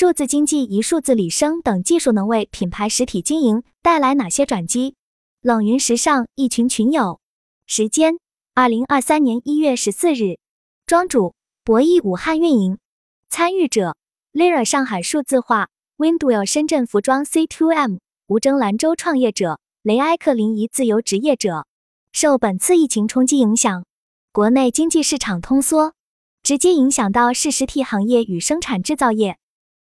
数字经济与数字理生等技术能为品牌实体经营带来哪些转机？冷云时尚一群群友，时间：二零二三年一月十四日，庄主：博弈武汉运营，参与者：Lira 上海数字化，Windwell 深圳服装 C2M，吴征兰州创业者，雷埃克临沂自由职业者。受本次疫情冲击影响，国内经济市场通缩，直接影响到是实体行业与生产制造业。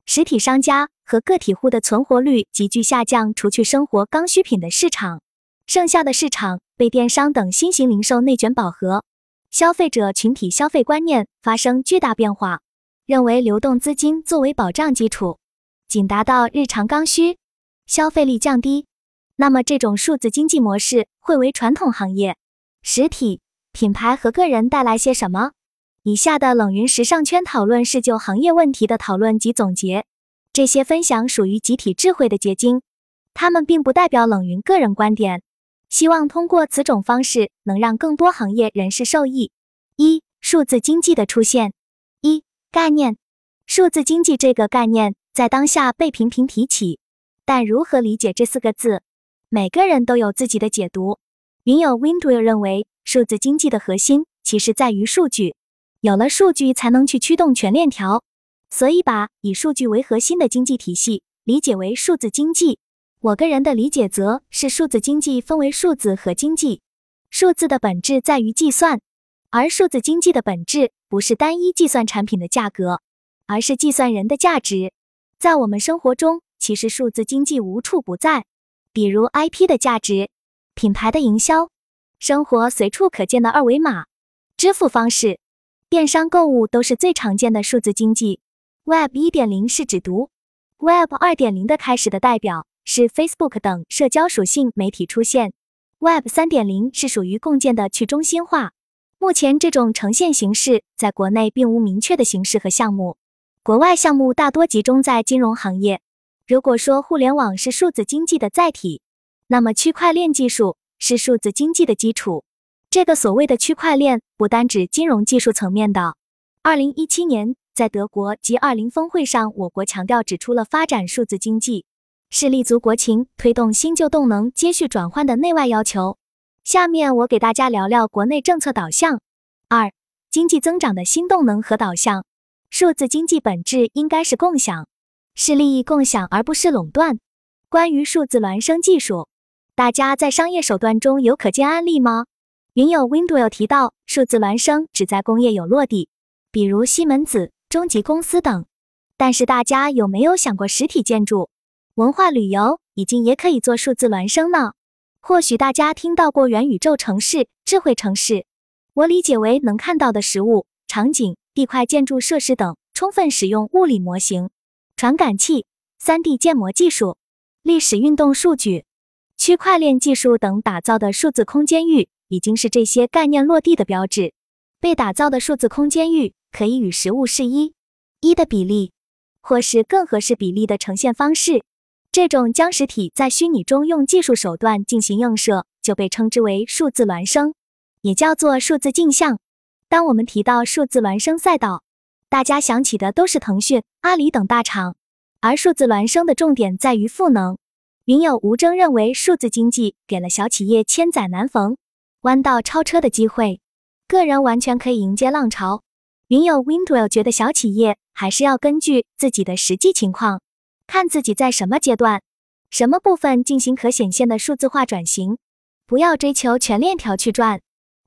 实体商家和个体户的存活率急剧下降，除去生活刚需品的市场，剩下的市场被电商等新型零售内卷饱和，消费者群体消费观念发生巨大变化，认为流动资金作为保障基础，仅达到日常刚需，消费力降低。那么这种数字经济模式会为传统行业、实体品牌和个人带来些什么？以下的冷云时尚圈讨论是就行业问题的讨论及总结，这些分享属于集体智慧的结晶，他们并不代表冷云个人观点。希望通过此种方式能让更多行业人士受益。一、数字经济的出现。一、概念：数字经济这个概念在当下被频频提起，但如何理解这四个字，每个人都有自己的解读。云友 Windwell 认为，数字经济的核心其实在于数据。有了数据，才能去驱动全链条，所以把以数据为核心的经济体系理解为数字经济。我个人的理解则是，数字经济分为数字和经济。数字的本质在于计算，而数字经济的本质不是单一计算产品的价格，而是计算人的价值。在我们生活中，其实数字经济无处不在，比如 IP 的价值、品牌的营销、生活随处可见的二维码、支付方式。电商购物都是最常见的数字经济。Web 1.0是指读，Web 2.0的开始的代表是 Facebook 等社交属性媒体出现。Web 3.0是属于共建的去中心化。目前这种呈现形式在国内并无明确的形式和项目，国外项目大多集中在金融行业。如果说互联网是数字经济的载体，那么区块链技术是数字经济的基础。这个所谓的区块链不单指金融技术层面的。二零一七年，在德国 G 二零峰会上，我国强调指出了发展数字经济是立足国情、推动新旧动能接续转换的内外要求。下面我给大家聊聊国内政策导向。二、经济增长的新动能和导向。数字经济本质应该是共享，是利益共享而不是垄断。关于数字孪生技术，大家在商业手段中有可见案例吗？云友 Window 提到，数字孪生只在工业有落地，比如西门子、中集公司等。但是大家有没有想过，实体建筑、文化旅游已经也可以做数字孪生呢？或许大家听到过元宇宙城市、智慧城市，我理解为能看到的实物、场景、地块、建筑设施等，充分使用物理模型、传感器、3D 建模技术、历史运动数据、区块链技术等打造的数字空间域。已经是这些概念落地的标志。被打造的数字空间域可以与实物是一一的比例，或是更合适比例的呈现方式。这种将实体在虚拟中用技术手段进行映射，就被称之为数字孪生，也叫做数字镜像。当我们提到数字孪生赛道，大家想起的都是腾讯、阿里等大厂，而数字孪生的重点在于赋能。云友吴征认为，数字经济给了小企业千载难逢。弯道超车的机会，个人完全可以迎接浪潮。云友 Windwell 觉得小企业还是要根据自己的实际情况，看自己在什么阶段、什么部分进行可显现的数字化转型，不要追求全链条去赚，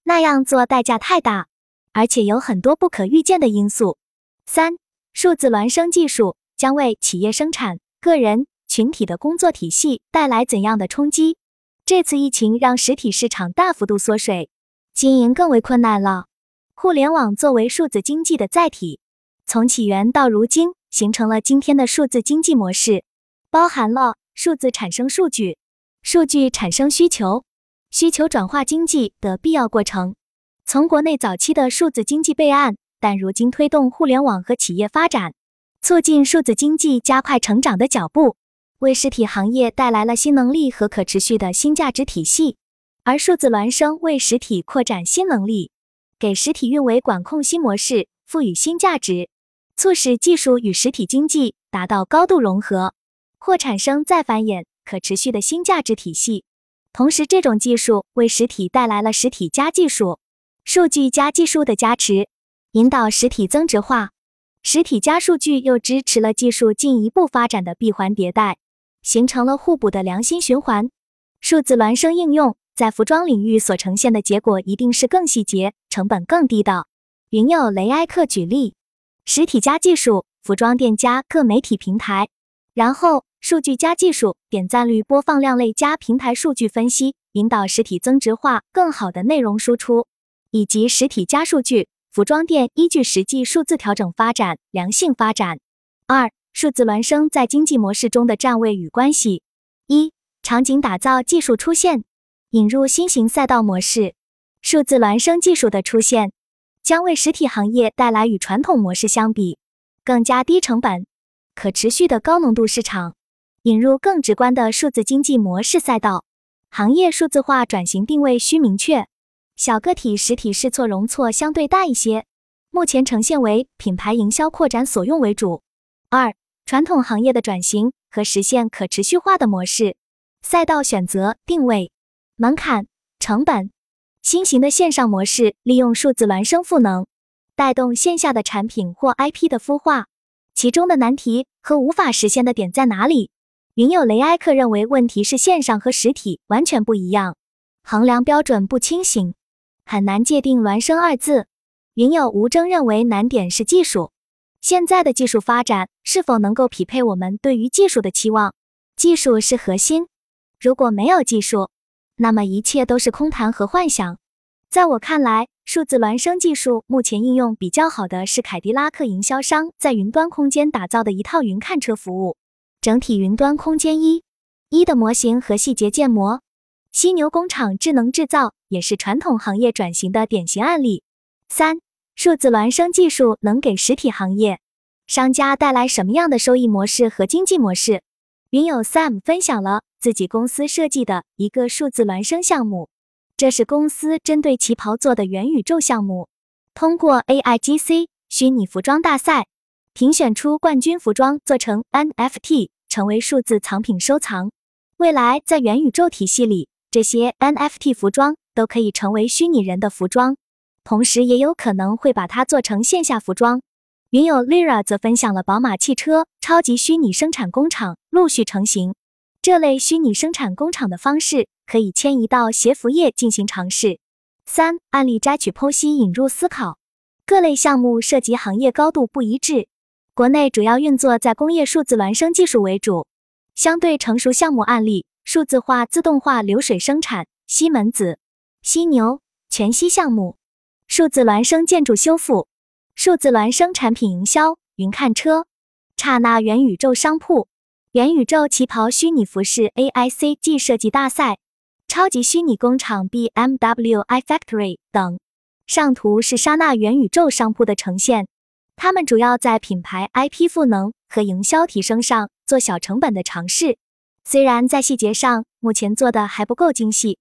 那样做代价太大，而且有很多不可预见的因素。三、数字孪生技术将为企业生产、个人群体的工作体系带来怎样的冲击？这次疫情让实体市场大幅度缩水，经营更为困难了。互联网作为数字经济的载体，从起源到如今，形成了今天的数字经济模式，包含了数字产生数据、数据产生需求、需求转化经济的必要过程。从国内早期的数字经济备案，但如今推动互联网和企业发展，促进数字经济加快成长的脚步。为实体行业带来了新能力和可持续的新价值体系，而数字孪生为实体扩展新能力，给实体运维管控新模式赋予新价值，促使技术与实体经济达到高度融合，或产生再繁衍、可持续的新价值体系。同时，这种技术为实体带来了实体加技术、数据加技术的加持，引导实体增值化。实体加数据又支持了技术进一步发展的闭环迭代，形成了互补的良性循环。数字孪生应用在服装领域所呈现的结果一定是更细节、成本更低的。云友雷埃克举例：实体加技术，服装店加各媒体平台，然后数据加技术，点赞率、播放量类加平台数据分析，引导实体增值化，更好的内容输出，以及实体加数据。服装店依据实际数字调整发展，良性发展。二、数字孪生在经济模式中的站位与关系。一、场景打造技术出现，引入新型赛道模式。数字孪生技术的出现，将为实体行业带来与传统模式相比更加低成本、可持续的高浓度市场，引入更直观的数字经济模式赛道。行业数字化转型定位需明确。小个体实体试错容错相对大一些，目前呈现为品牌营销扩展所用为主。二、传统行业的转型和实现可持续化的模式，赛道选择、定位、门槛、成本。新型的线上模式利用数字孪生赋能，带动线下的产品或 IP 的孵化，其中的难题和无法实现的点在哪里？云友雷埃克认为，问题是线上和实体完全不一样，衡量标准不清醒。很难界定“孪生”二字。云友吴征认为难点是技术，现在的技术发展是否能够匹配我们对于技术的期望？技术是核心，如果没有技术，那么一切都是空谈和幻想。在我看来，数字孪生技术目前应用比较好的是凯迪拉克营销商在云端空间打造的一套云看车服务，整体云端空间一一的模型和细节建模。犀牛工厂智能制造也是传统行业转型的典型案例。三、数字孪生技术能给实体行业商家带来什么样的收益模式和经济模式？云友 Sam 分享了自己公司设计的一个数字孪生项目，这是公司针对旗袍做的元宇宙项目，通过 AIGC 虚拟服装大赛评选出冠军服装，做成 NFT，成为数字藏品收藏。未来在元宇宙体系里。这些 NFT 服装都可以成为虚拟人的服装，同时也有可能会把它做成线下服装。云友 Lira 则分享了宝马汽车超级虚拟生产工厂陆续成型，这类虚拟生产工厂的方式可以迁移到鞋服业进行尝试。三案例摘取剖析引入思考，各类项目涉及行业高度不一致，国内主要运作在工业数字孪生技术为主，相对成熟项目案例。数字化自动化流水生产，西门子、犀牛、全息项目，数字孪生建筑修复，数字孪生产品营销，云看车，刹那元宇宙商铺，元宇宙旗袍虚拟服饰 AICG 设计大赛，超级虚拟工厂 BMW iFactory 等。上图是刹那元宇宙商铺的呈现，他们主要在品牌 IP 赋能和营销提升上做小成本的尝试。虽然在细节上目前做的还不够精细，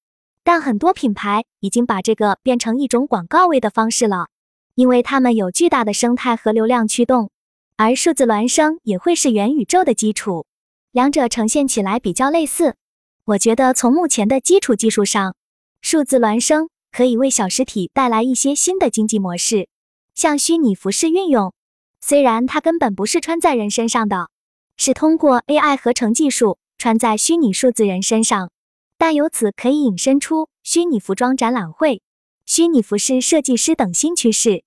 但很多品牌已经把这个变成一种广告位的方式了，因为他们有巨大的生态和流量驱动，而数字孪生也会是元宇宙的基础，两者呈现起来比较类似。我觉得从目前的基础技术上，数字孪生可以为小实体带来一些新的经济模式，像虚拟服饰运用，虽然它根本不是穿在人身上的，是通过 AI 合成技术。穿在虚拟数字人身上，但由此可以引申出虚拟服装展览会、虚拟服饰设计师等新趋势。